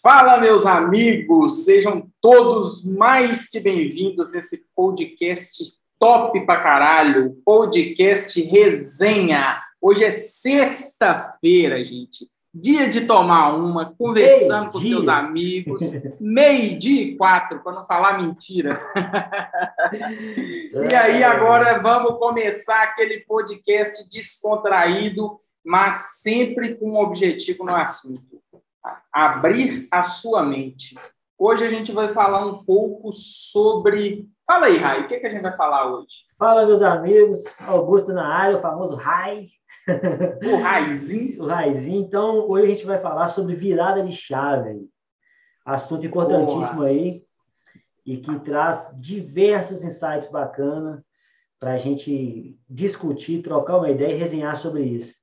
Fala, meus amigos, sejam todos mais que bem-vindos nesse podcast top pra caralho, podcast resenha. Hoje é sexta-feira, gente. Dia de tomar uma, conversando com dia. seus amigos. Meio-dia e quatro, para não falar mentira. e aí, agora vamos começar aquele podcast descontraído, mas sempre com um objetivo no assunto abrir a sua mente. Hoje a gente vai falar um pouco sobre. Fala aí, Rai, o que, é que a gente vai falar hoje? Fala, meus amigos. Augusto na área, o famoso Rai. O Raizinho. o Raizinho. Então, hoje a gente vai falar sobre virada de chave. Assunto importantíssimo Boa. aí e que traz diversos insights bacanas para a gente discutir, trocar uma ideia e resenhar sobre isso.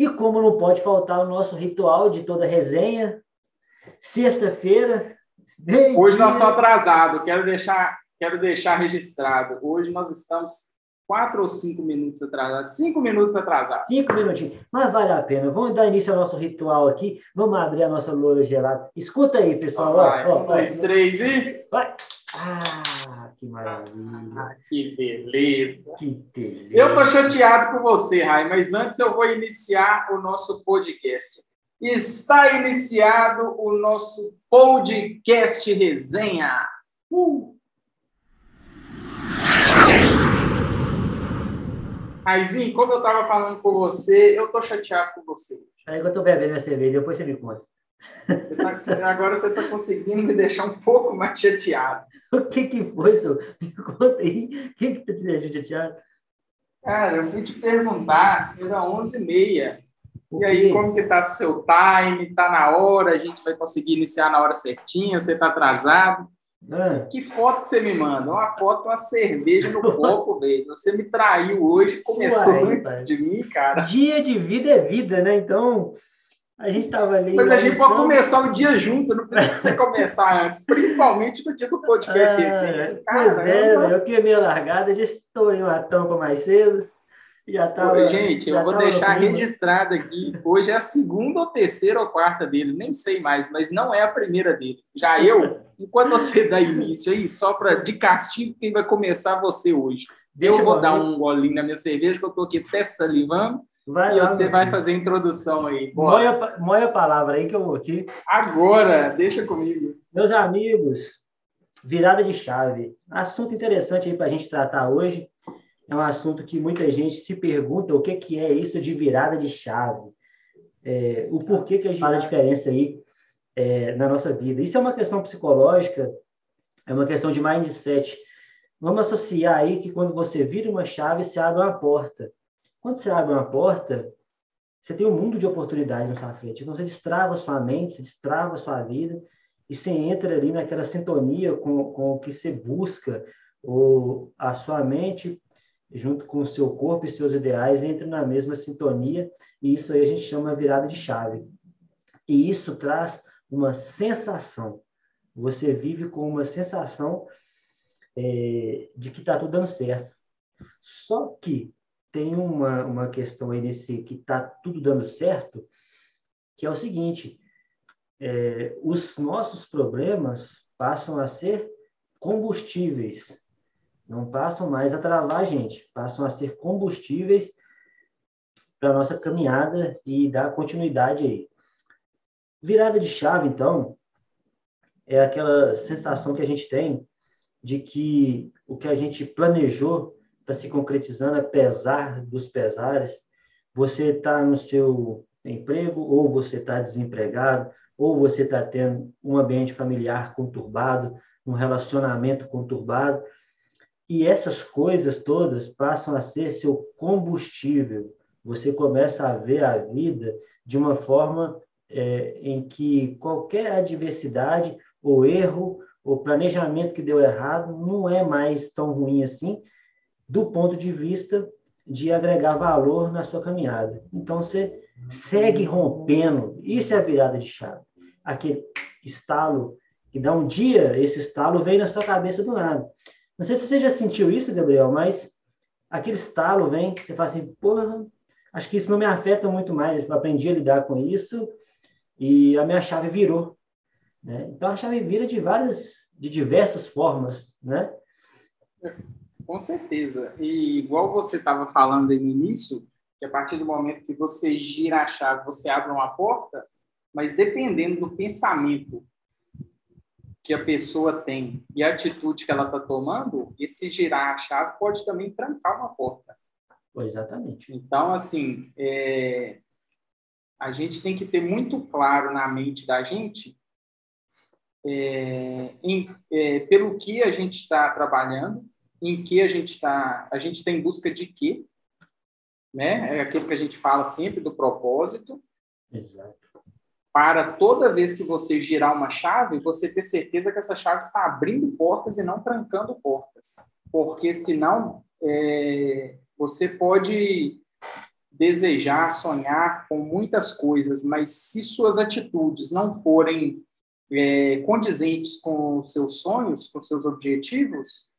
E como não pode faltar o nosso ritual de toda resenha, sexta-feira. Hoje nós estamos atrasados, quero deixar, quero deixar registrado. Hoje nós estamos quatro ou cinco minutos atrasados? Cinco minutos atrasados. Cinco minutinhos. Mas vale a pena. Vamos dar início ao nosso ritual aqui. Vamos abrir a nossa loura gelada. Escuta aí, pessoal. Vai, ó, um, dois, três e. Vai. Ah! Que maravilha. Ah, que beleza. Que beleza. Eu tô chateado com você, Rai, mas antes eu vou iniciar o nosso podcast. Está iniciado o nosso podcast resenha. Uh! Raizinho, como eu estava falando com você, eu tô chateado com você. Aí que eu tô bebendo minha cerveja, depois você me conta. Você tá, agora você está conseguindo me deixar um pouco mais chateado. O que que foi, senhor? Me conta aí. O que que tá te deixando chateado? Cara, eu fui te perguntar, era 11h30. E aí, como que tá o seu time? Tá na hora? A gente vai conseguir iniciar na hora certinha? Você tá atrasado? Ah. Que foto que você me manda? Uma foto uma cerveja no copo, velho. Você me traiu hoje, começou Uai, antes pai. de mim, cara. Dia de vida é vida, né? Então, a gente estava ali. Mas a gente pode começar o dia junto, não precisa você começar antes, principalmente no dia do podcast. Ah, assim. Cara, pois é, eu, eu queimei a largada, já estou em uma tampa mais cedo. Já tava, gente, já eu vou deixar registrado aqui. Hoje é a segunda ou terceira ou quarta dele, nem sei mais, mas não é a primeira dele. Já eu, enquanto você dá início aí, só para de castigo, quem vai começar você hoje. Eu vou dar um golinho na minha cerveja, que eu estou aqui até salivando. Vai e lá, você vai fazer a introdução aí. Moia, moia a palavra aí que eu vou aqui. Agora, deixa comigo. Meus amigos, virada de chave. Assunto interessante aí para a gente tratar hoje. É um assunto que muita gente se pergunta o que, que é isso de virada de chave. É, o porquê que a gente faz a diferença aí é, na nossa vida. Isso é uma questão psicológica, é uma questão de mindset. Vamos associar aí que quando você vira uma chave, se abre uma porta. Quando você abre uma porta, você tem um mundo de oportunidades na sua frente. Então, você destrava sua mente, você destrava sua vida, e você entra ali naquela sintonia com, com o que você busca, ou a sua mente, junto com o seu corpo e seus ideais, entra na mesma sintonia, e isso aí a gente chama virada de chave. E isso traz uma sensação. Você vive com uma sensação é, de que está tudo dando certo. Só que tem uma, uma questão aí nesse que está tudo dando certo, que é o seguinte: é, os nossos problemas passam a ser combustíveis, não passam mais a travar a gente, passam a ser combustíveis para nossa caminhada e dar continuidade aí. Virada de chave, então, é aquela sensação que a gente tem de que o que a gente planejou está se concretizando apesar dos pesares. Você está no seu emprego, ou você está desempregado, ou você está tendo um ambiente familiar conturbado, um relacionamento conturbado. E essas coisas todas passam a ser seu combustível. Você começa a ver a vida de uma forma é, em que qualquer adversidade ou erro ou planejamento que deu errado não é mais tão ruim assim, do ponto de vista de agregar valor na sua caminhada. Então, você segue rompendo. Isso é a virada de chave. Aquele estalo que dá um dia, esse estalo vem na sua cabeça do nada. Não sei se você já sentiu isso, Gabriel, mas aquele estalo vem, você fala assim, porra, acho que isso não me afeta muito mais. Eu aprendi a lidar com isso e a minha chave virou. Né? Então a chave vira de várias, de diversas formas, né? Com certeza. E igual você estava falando aí no início, que a partir do momento que você gira a chave, você abre uma porta, mas dependendo do pensamento que a pessoa tem e a atitude que ela está tomando, esse girar a chave pode também trancar uma porta. Exatamente. Então, assim, é, a gente tem que ter muito claro na mente da gente é, em, é, pelo que a gente está trabalhando, em que a gente está, a gente está em busca de quê, né? É aquilo que a gente fala sempre do propósito. Exato. Para toda vez que você girar uma chave, você ter certeza que essa chave está abrindo portas e não trancando portas, porque senão é, você pode desejar, sonhar com muitas coisas, mas se suas atitudes não forem é, condizentes com os seus sonhos, com os seus objetivos,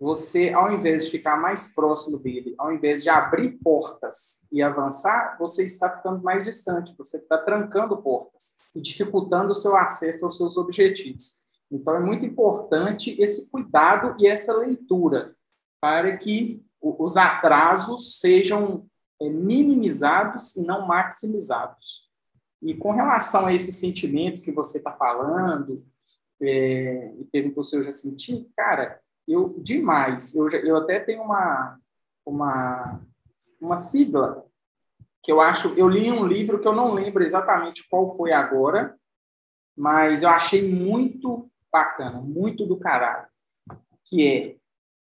você, ao invés de ficar mais próximo dele, ao invés de abrir portas e avançar, você está ficando mais distante, você está trancando portas e dificultando o seu acesso aos seus objetivos. Então, é muito importante esse cuidado e essa leitura para que os atrasos sejam é, minimizados e não maximizados. E com relação a esses sentimentos que você está falando, é, e perguntou se eu já senti, cara, eu demais. Eu, eu até tenho uma, uma, uma sigla que eu acho. Eu li um livro que eu não lembro exatamente qual foi agora, mas eu achei muito bacana, muito do caralho, que é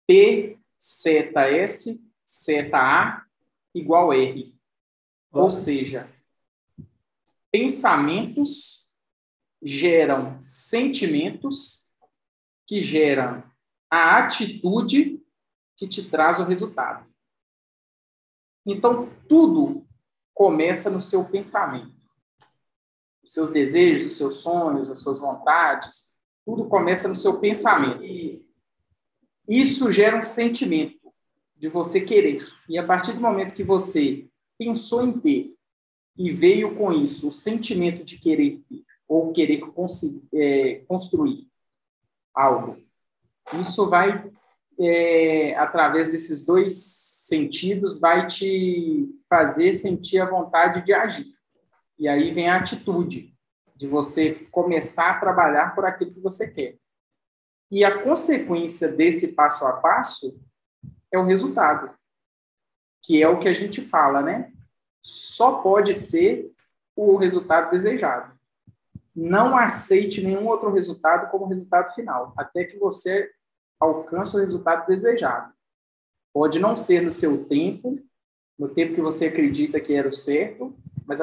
P seta S seta A igual R. Ou seja, pensamentos geram sentimentos que geram a atitude que te traz o resultado. Então, tudo começa no seu pensamento. Os seus desejos, os seus sonhos, as suas vontades, tudo começa no seu pensamento. E isso gera um sentimento de você querer. E a partir do momento que você pensou em ter e veio com isso o sentimento de querer ter, ou querer é, construir algo, isso vai, é, através desses dois sentidos, vai te fazer sentir a vontade de agir. E aí vem a atitude de você começar a trabalhar por aquilo que você quer. E a consequência desse passo a passo é o resultado, que é o que a gente fala, né? Só pode ser o resultado desejado não aceite nenhum outro resultado como resultado final, até que você alcance o resultado desejado. Pode não ser no seu tempo, no tempo que você acredita que era o certo, mas,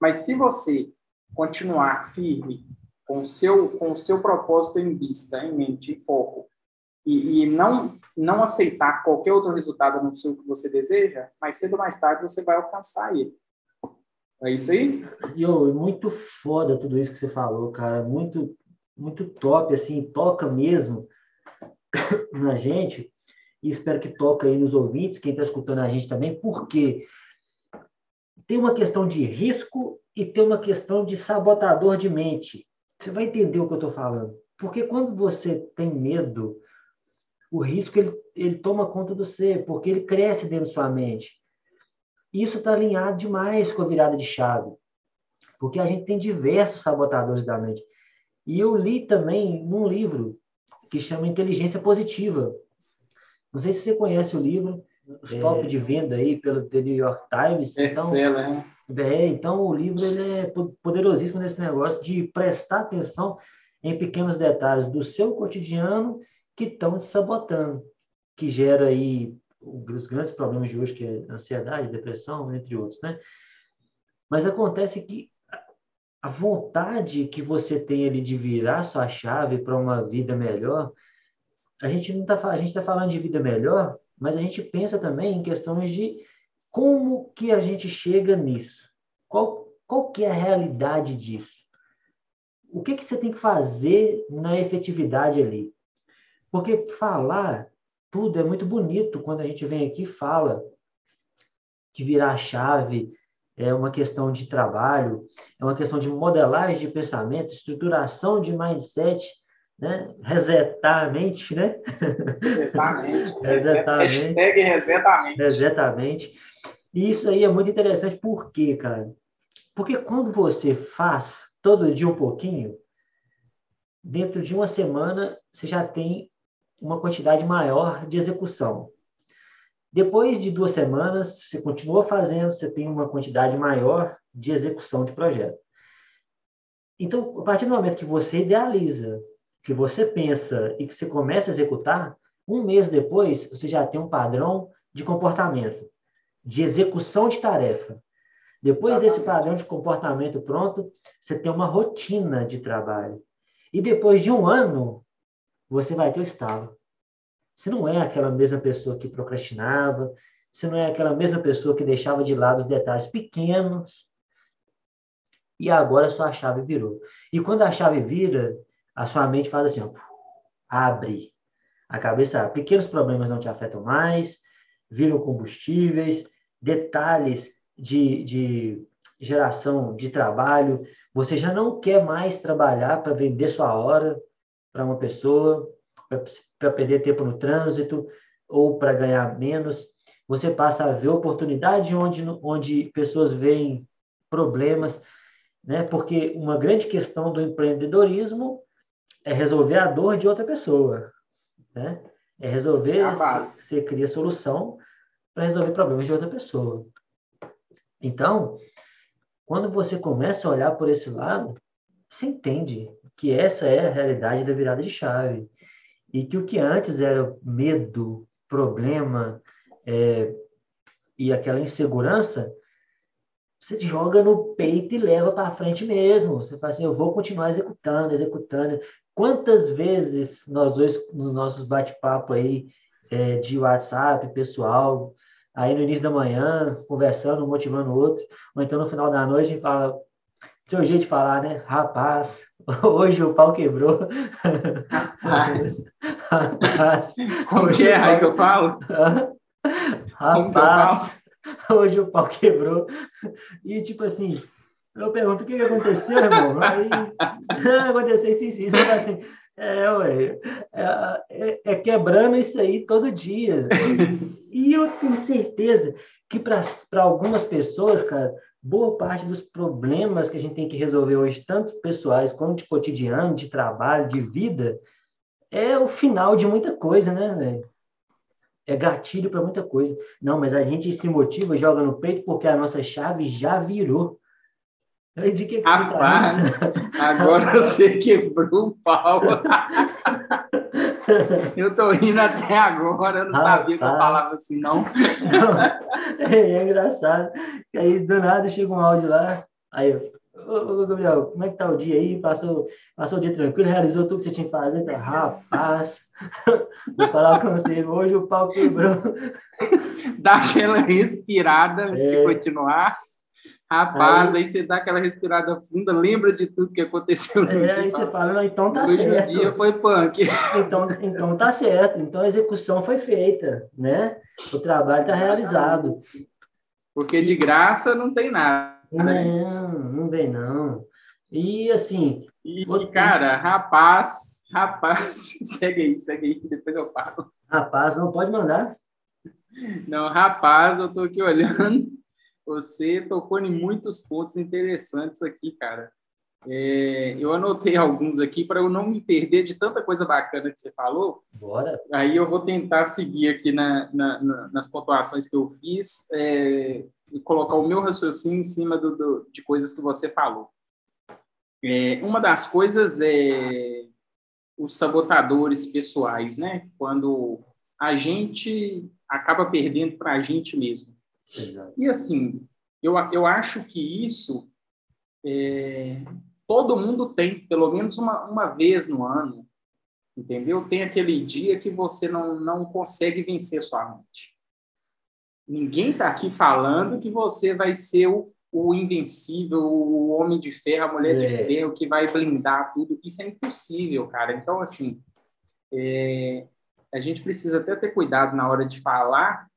mas se você continuar firme com o seu, com o seu propósito em vista, em mente, em foco, e, e não, não aceitar qualquer outro resultado no seu que você deseja, mais cedo ou mais tarde você vai alcançar ele. É isso aí? Yo, muito foda tudo isso que você falou, cara. Muito, muito top, assim, toca mesmo na gente. E espero que toque aí nos ouvintes, quem está escutando a gente também, porque tem uma questão de risco e tem uma questão de sabotador de mente. Você vai entender o que eu estou falando. Porque quando você tem medo, o risco ele, ele toma conta do você, porque ele cresce dentro da sua mente. Isso está alinhado demais com a virada de chave, porque a gente tem diversos sabotadores da mente. E eu li também num livro que chama Inteligência Positiva. Não sei se você conhece o livro, os é. top de venda aí pelo The New York Times. Então, né? é, então o livro ele é poderosíssimo nesse negócio de prestar atenção em pequenos detalhes do seu cotidiano que estão te sabotando, que gera aí os grandes problemas de hoje, que é ansiedade, depressão, entre outros, né? Mas acontece que a vontade que você tem ali de virar sua chave para uma vida melhor, a gente não tá, a gente está falando de vida melhor, mas a gente pensa também em questões de como que a gente chega nisso. Qual, qual que é a realidade disso? O que, que você tem que fazer na efetividade ali? Porque falar tudo é muito bonito quando a gente vem aqui e fala que virar a chave é uma questão de trabalho, é uma questão de modelagem de pensamento, estruturação de mindset, né? Resetar a mente, né? Resetar a mente. Resetar a mente. Hashtag reseta a mente. Exatamente. E isso aí é muito interessante, por quê, cara? Porque quando você faz todo dia um pouquinho, dentro de uma semana você já tem uma quantidade maior de execução. Depois de duas semanas, você continua fazendo, você tem uma quantidade maior de execução de projeto. Então, a partir do momento que você idealiza, que você pensa e que você começa a executar, um mês depois, você já tem um padrão de comportamento, de execução de tarefa. Depois Exatamente. desse padrão de comportamento pronto, você tem uma rotina de trabalho. E depois de um ano, você vai ter o estalo. Você não é aquela mesma pessoa que procrastinava, você não é aquela mesma pessoa que deixava de lado os detalhes pequenos. E agora sua chave virou. E quando a chave vira, a sua mente faz assim, ó, abre. A cabeça, pequenos problemas não te afetam mais, viram combustíveis, detalhes de, de geração de trabalho. Você já não quer mais trabalhar para vender sua hora para uma pessoa, para perder tempo no trânsito ou para ganhar menos. Você passa a ver oportunidade onde, onde pessoas veem problemas, né? Porque uma grande questão do empreendedorismo é resolver a dor de outra pessoa, né? É resolver, é você cria solução para resolver problemas de outra pessoa. Então, quando você começa a olhar por esse lado, você entende que essa é a realidade da virada de chave. E que o que antes era medo, problema é, e aquela insegurança, você joga no peito e leva para frente mesmo. Você fala assim, eu vou continuar executando, executando. Quantas vezes nós dois, nos nossos bate-papo aí é, de WhatsApp, pessoal, aí no início da manhã, conversando, motivando o outro, ou então no final da noite a gente fala, seu jeito de falar, né? Rapaz, hoje o pau quebrou. Rapaz. Rapaz. Como que é aí que eu falo? Rapaz, eu hoje o pau quebrou. E tipo assim, eu pergunto o que, que aconteceu, irmão? Aí, aconteceu isso, isso, isso. assim, é, ué, é, é, é, quebrando isso aí todo dia. E eu tenho certeza que para algumas pessoas, cara, boa parte dos problemas que a gente tem que resolver hoje, tanto pessoais como de cotidiano, de trabalho, de vida, é o final de muita coisa, né, velho? É gatilho para muita coisa. Não, mas a gente se motiva, joga no peito porque a nossa chave já virou. De que Rapaz, tá agora você quebrou o pau. eu tô rindo até agora, eu não Rapaz. sabia que eu falava assim, não. não. É, é, engraçado. Aí do nada chega um áudio lá, aí eu, ô, ô, Gabriel, como é que tá o dia aí? Passou, passou o dia tranquilo, realizou tudo que você tinha que fazer? Então, rapaz, vou falar com você, hoje o pau quebrou. Dá aquela respirada antes é. de continuar. Rapaz, aí, aí, você dá aquela respirada funda, lembra de tudo que aconteceu no é, dia. Aí você fala, então tá Hoje certo. Dia foi punk. Então, então tá certo. Então a execução foi feita, né? O trabalho está realizado. Porque de graça não tem nada. Né? Não, não vem não. E assim... E, cara, rapaz, rapaz, segue aí, segue aí, depois eu falo. Rapaz, não pode mandar? Não, rapaz, eu tô aqui olhando você tocou em muitos pontos interessantes aqui, cara. É, eu anotei alguns aqui para eu não me perder de tanta coisa bacana que você falou. Bora. Aí eu vou tentar seguir aqui na, na, na, nas pontuações que eu fiz é, e colocar o meu raciocínio em cima do, do, de coisas que você falou. É, uma das coisas é os sabotadores pessoais, né? Quando a gente acaba perdendo para a gente mesmo. Exato. E assim, eu, eu acho que isso é, todo mundo tem, pelo menos uma, uma vez no ano, entendeu? Tem aquele dia que você não, não consegue vencer sua mente. Ninguém está aqui falando que você vai ser o, o invencível, o homem de ferro, a mulher é. de ferro, que vai blindar tudo. Isso é impossível, cara. Então, assim, é, a gente precisa até ter cuidado na hora de falar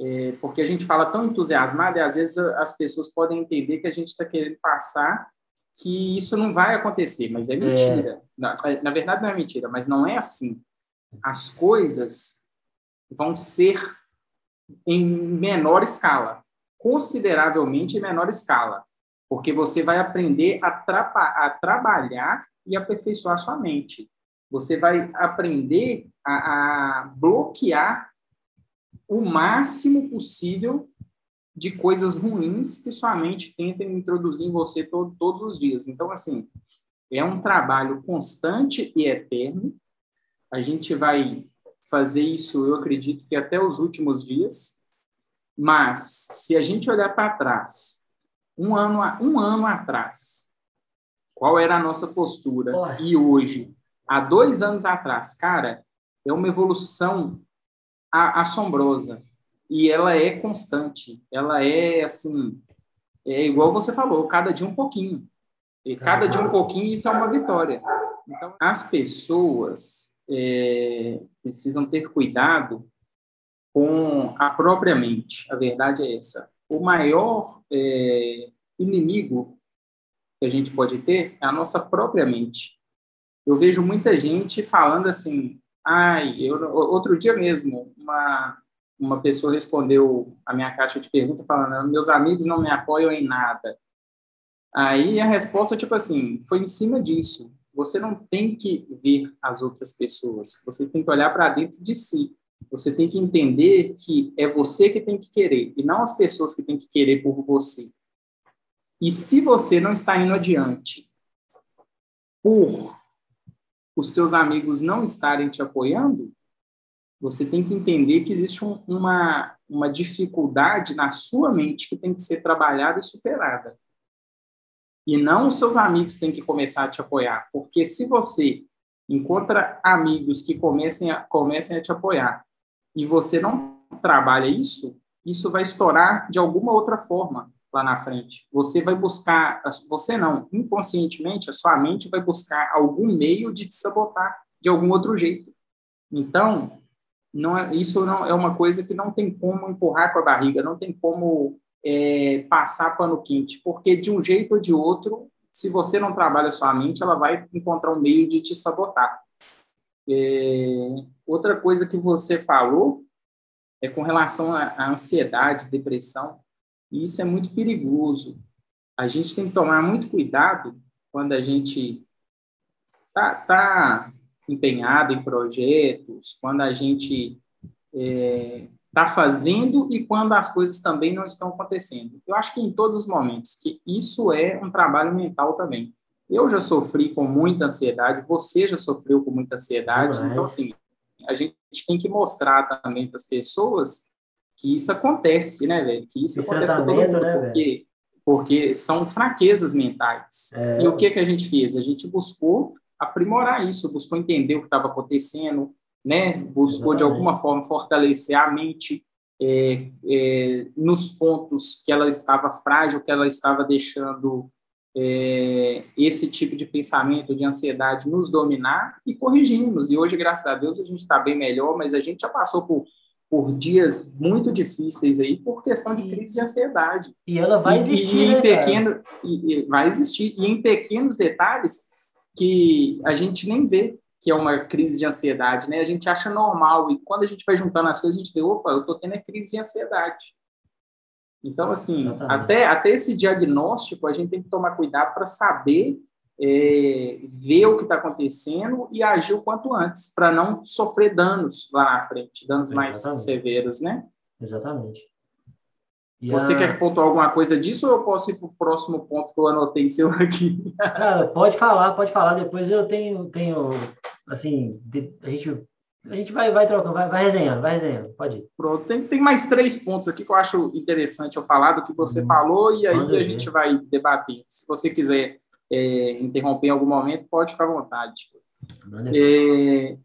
é, porque a gente fala tão entusiasmado e às vezes as pessoas podem entender que a gente está querendo passar que isso não vai acontecer, mas é mentira. É. Na, na verdade, não é mentira, mas não é assim. As coisas vão ser em menor escala, consideravelmente em menor escala, porque você vai aprender a, a trabalhar e aperfeiçoar sua mente. Você vai aprender a, a bloquear o máximo possível de coisas ruins que sua mente tenta introduzir em você todo, todos os dias. Então, assim, é um trabalho constante e eterno. A gente vai fazer isso, eu acredito que até os últimos dias. Mas, se a gente olhar para trás, um ano, um ano atrás, qual era a nossa postura? Nossa. E hoje, há dois anos atrás, cara, é uma evolução assombrosa e ela é constante. Ela é assim, é igual você falou, cada dia um pouquinho. E cada dia um pouquinho, isso é uma vitória. Então, as pessoas é, precisam ter cuidado com a própria mente. A verdade é essa. O maior é, inimigo que a gente pode ter é a nossa própria mente. Eu vejo muita gente falando assim, ai, eu, outro dia mesmo, uma, uma pessoa respondeu a minha caixa de pergunta falando, meus amigos não me apoiam em nada. Aí a resposta, tipo assim, foi em cima disso. Você não tem que ver as outras pessoas, você tem que olhar para dentro de si. Você tem que entender que é você que tem que querer e não as pessoas que têm que querer por você. E se você não está indo adiante por os seus amigos não estarem te apoiando, você tem que entender que existe um, uma, uma dificuldade na sua mente que tem que ser trabalhada e superada. E não os seus amigos têm que começar a te apoiar, porque se você encontra amigos que comecem a, comecem a te apoiar e você não trabalha isso, isso vai estourar de alguma outra forma lá na frente. Você vai buscar, você não, inconscientemente, a sua mente vai buscar algum meio de te sabotar de algum outro jeito. Então, não é, isso não é uma coisa que não tem como empurrar com a barriga, não tem como é, passar pano quente, porque de um jeito ou de outro, se você não trabalha sua mente, ela vai encontrar um meio de te sabotar. É, outra coisa que você falou é com relação à ansiedade, depressão. E isso é muito perigoso. A gente tem que tomar muito cuidado quando a gente está tá empenhado em projetos, quando a gente está é, tá fazendo e quando as coisas também não estão acontecendo. Eu acho que em todos os momentos, que isso é um trabalho mental também. Eu já sofri com muita ansiedade, você já sofreu com muita ansiedade, então, assim, a gente tem que mostrar também para as pessoas que isso acontece, né, velho? Que isso acontece com todo mundo, né, porque, porque são fraquezas mentais. É. E o que, que a gente fez? A gente buscou aprimorar isso, buscou entender o que estava acontecendo, né? Buscou, Exatamente. de alguma forma, fortalecer a mente é, é, nos pontos que ela estava frágil, que ela estava deixando é, esse tipo de pensamento, de ansiedade nos dominar e corrigimos. E hoje, graças a Deus, a gente está bem melhor, mas a gente já passou por por dias muito difíceis aí por questão de crise de ansiedade. E ela vai existir, e, e em né, pequeno, e, e vai existir e em pequenos detalhes que a gente nem vê que é uma crise de ansiedade, né? A gente acha normal e quando a gente vai juntando as coisas a gente vê, opa, eu tô tendo a crise de ansiedade. Então assim, até até esse diagnóstico a gente tem que tomar cuidado para saber é, ver o que está acontecendo e agir o quanto antes, para não sofrer danos lá na frente, danos Exatamente. mais severos, né? Exatamente. E Você a... quer pontuar alguma coisa disso ou eu posso ir para o próximo ponto que eu anotei seu aqui? Cara, pode falar, pode falar. Depois eu tenho, tenho assim, a gente, a gente vai, vai trocando, vai, vai resenhando, vai resenhando, pode ir. Pronto, tem, tem mais três pontos aqui que eu acho interessante eu falar do que você hum, falou e aí a gente vai debater. Se você quiser é, interromper em algum momento, pode ficar à vontade. É,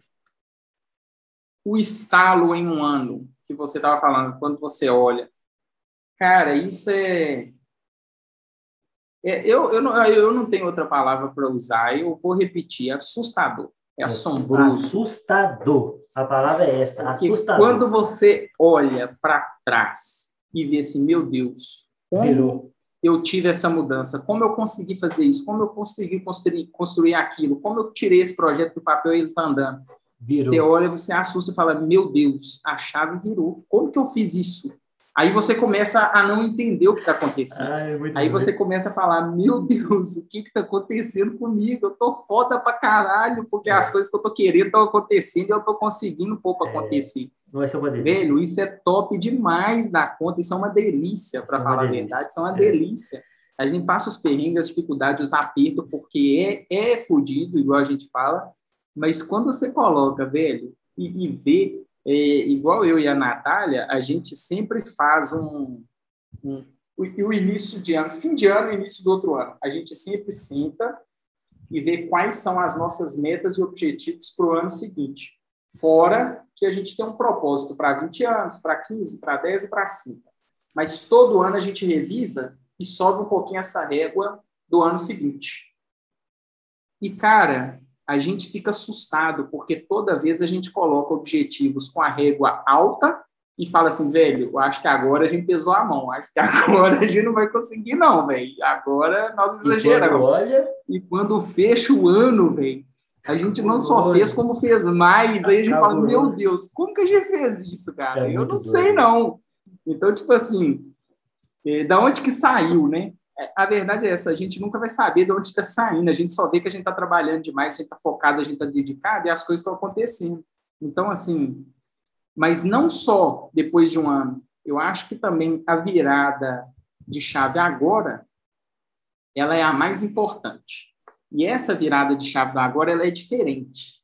o estalo em um ano que você estava falando, quando você olha, cara, isso é, é eu, eu, não, eu não tenho outra palavra para usar, eu vou repetir, assustador, é assombroso. Assustador, A palavra é essa, Porque assustador. quando você olha para trás e vê assim, meu Deus, como Virou. Eu tive essa mudança, como eu consegui fazer isso, como eu consegui construir, construir aquilo, como eu tirei esse projeto do papel e ele está andando. Virou. Você olha, você assusta e fala, meu Deus, a chave virou. Como que eu fiz isso? Aí você começa a não entender o que está acontecendo. Ai, muito Aí bom. você começa a falar, meu Deus, o que está acontecendo comigo? Eu tô foda pra caralho, porque É. as coisas que eu tô querendo estão acontecendo e eu tô conseguindo pôr pra É. acontecer. Não vai ser uma delícia. Velho, isso é top demais da conta, isso é uma delícia, para é falar a delícia. verdade, isso é uma É. delícia. A gente passa os perrengues, as dificuldades, os apertos, porque é, é fudido, igual a gente fala, mas quando você coloca, velho, e, e vê, é, igual eu e a Natália, a gente sempre faz um, um o, o início de ano, fim de ano e início do outro ano. A gente sempre senta e vê quais são as nossas metas e objetivos para o ano seguinte. Fora que a gente tem um propósito para 20 anos, para 15, para 10 e para 5. Mas todo ano a gente revisa e sobe um pouquinho essa régua do ano seguinte. E, cara, a gente fica assustado, porque toda vez a gente coloca objetivos com a régua alta e fala assim, velho, eu acho que agora a gente pesou a mão, acho que agora a gente não vai conseguir, não, velho. Agora nós E quando exageramos. olha, E quando fecha o ano, velho, a gente não só fez como fez mais. Aí a gente fala, meu Deus, como que a gente fez isso, cara? É Eu não sei, não. Então, tipo assim, é, da onde que saiu, né? É, A verdade é essa, a gente nunca vai saber de onde está saindo, a gente só vê que a gente está trabalhando demais, a gente está focado, a gente está dedicado e as coisas estão acontecendo. Então, assim, mas não só depois de um ano, eu acho que também a virada de chave agora, ela é a mais importante. E essa virada de chave do agora, ela é diferente.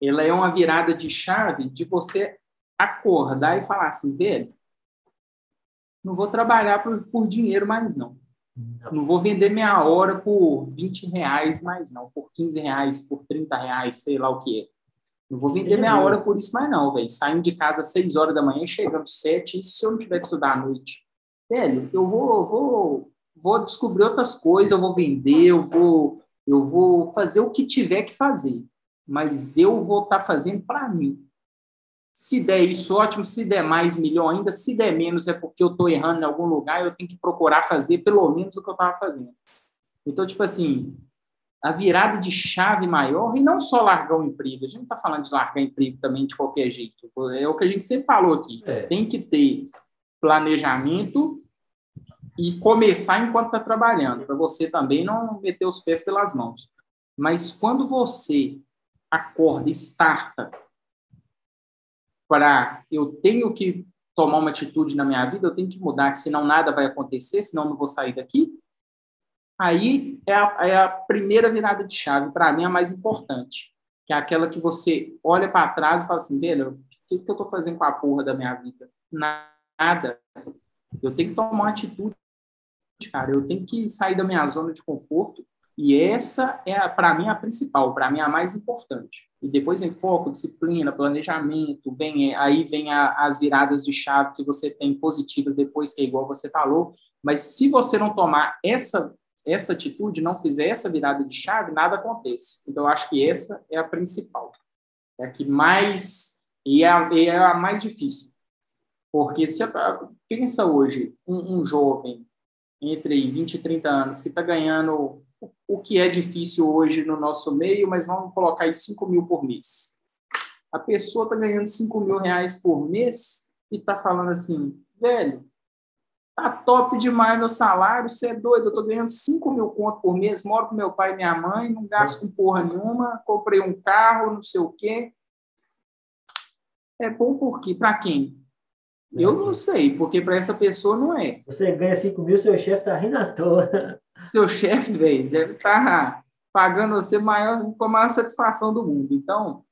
Ela é uma virada de chave de você acordar e falar assim, velho, não vou trabalhar por, por dinheiro mais não. Não vou vender minha hora por 20 reais mais não, por 15 reais, por 30 reais, sei lá o que é. Não vou vender minha hora por isso mais não, velho. Saindo de casa às 6 horas da manhã, chegando às 7, isso se eu não tiver que estudar à noite. Velho, eu vou, vou, vou descobrir outras coisas, eu vou vender, eu vou, eu vou fazer o que tiver que fazer. Mas eu vou estar fazendo para mim. Se der isso, ótimo. Se der mais, melhor ainda. Se der menos, é porque eu estou errando em algum lugar eu tenho que procurar fazer pelo menos o que eu estava fazendo. Então, tipo assim, a virada de chave maior, e não só largar o emprego, a gente não está falando de largar emprego também de qualquer jeito. É o que a gente sempre falou aqui. É. Tem que ter planejamento e começar enquanto está trabalhando, para você também não meter os pés pelas mãos. Mas quando você acorda, starta para eu tenho que tomar uma atitude na minha vida, eu tenho que mudar, senão nada vai acontecer, senão não vou sair daqui. Aí é a, é a primeira virada de chave, para mim, a mais importante, que é aquela que você olha para trás e fala assim, velho, o que, que eu estou fazendo com a porra da minha vida? Nada. Eu tenho que tomar uma atitude, cara. Eu tenho que sair da minha zona de conforto. E essa é, para mim, a principal, para mim, a mais importante. E depois vem foco, disciplina, planejamento, vem aí vem a, as viradas de chave que você tem positivas depois, que é igual você falou. Mas se você não tomar essa essa atitude, não fizer essa virada de chave, nada acontece. Então, eu acho que essa é a principal. É a que mais. E é a, é a mais difícil. Porque se pensa hoje um, um jovem entre 20 e 30 anos que está ganhando o, que é difícil hoje no nosso meio, mas vamos colocar aí 5 mil por mês. A pessoa está ganhando 5 mil reais por mês e está falando assim, velho, tá top demais meu salário, você é doido, eu tô ganhando 5 mil conto por mês, moro com meu pai e minha mãe, não gasto com porra nenhuma, comprei um carro, não sei o quê. É bom porque, para quem? Eu não sei, porque para essa pessoa não é. Você ganha 5 mil, seu chefe tá rindo à toa. Seu chefe, velho, deve estar pagando você maior, com a maior satisfação do mundo. Então,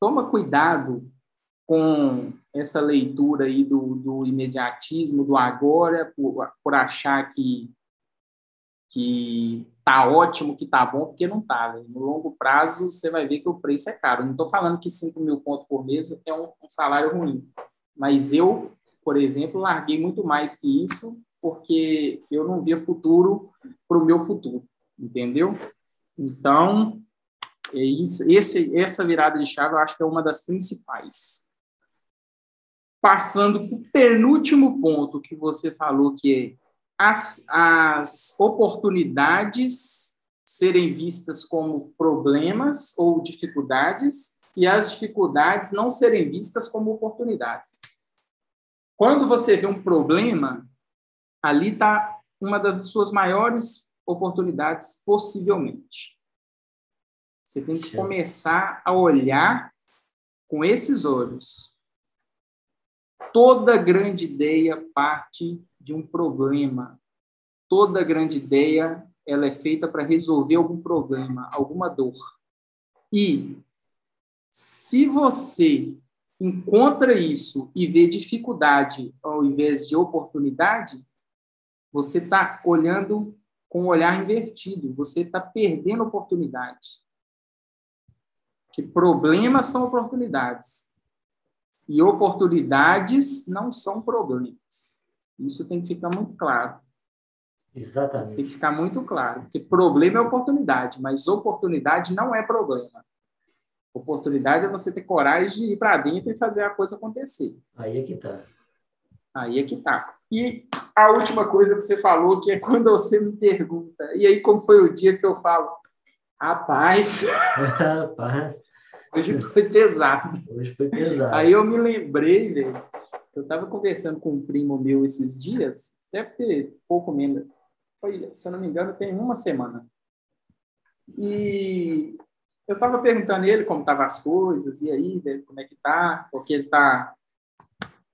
toma cuidado com essa leitura aí do, do imediatismo, do agora, por, por achar que que tá ótimo, que tá bom, porque não tá. No longo prazo, você vai ver que o preço é caro. Não estou falando que 5 mil pontos por mês é um, um salário ruim. Mas eu, por exemplo, larguei muito mais que isso, porque eu não via futuro para o meu futuro, entendeu? Então, É isso, esse, essa virada de chave eu acho que é uma das principais. Passando para o penúltimo ponto que você falou, que é as, as oportunidades serem vistas como problemas ou dificuldades e as dificuldades não serem vistas como oportunidades. Quando você vê um problema, ali está uma das suas maiores oportunidades, possivelmente. Você tem que começar a olhar com esses olhos. Toda grande ideia parte de um problema. Toda grande ideia ela é feita para resolver algum problema, alguma dor. E se você encontra isso e vê dificuldade ao invés de oportunidade, você está olhando com o olhar invertido, você está perdendo oportunidade. Que problemas são oportunidades e oportunidades não são problemas. Isso tem que ficar muito claro. Exatamente. Isso tem que ficar muito claro, porque problema é oportunidade, mas oportunidade não é problema. Oportunidade é você ter coragem de ir para dentro e fazer a coisa acontecer. Aí é que tá. Aí é que tá. E a última coisa que você falou, que é quando você me pergunta, e aí como foi o dia que eu falo, rapaz, rapaz, hoje foi pesado. Hoje foi pesado. Aí eu me lembrei, velho, eu estava conversando com um primo meu esses dias, deve ter pouco menos, foi, se eu não me engano, tem uma semana. E eu estava perguntando a ele como estavam as coisas, e aí, como é que tá, porque ele está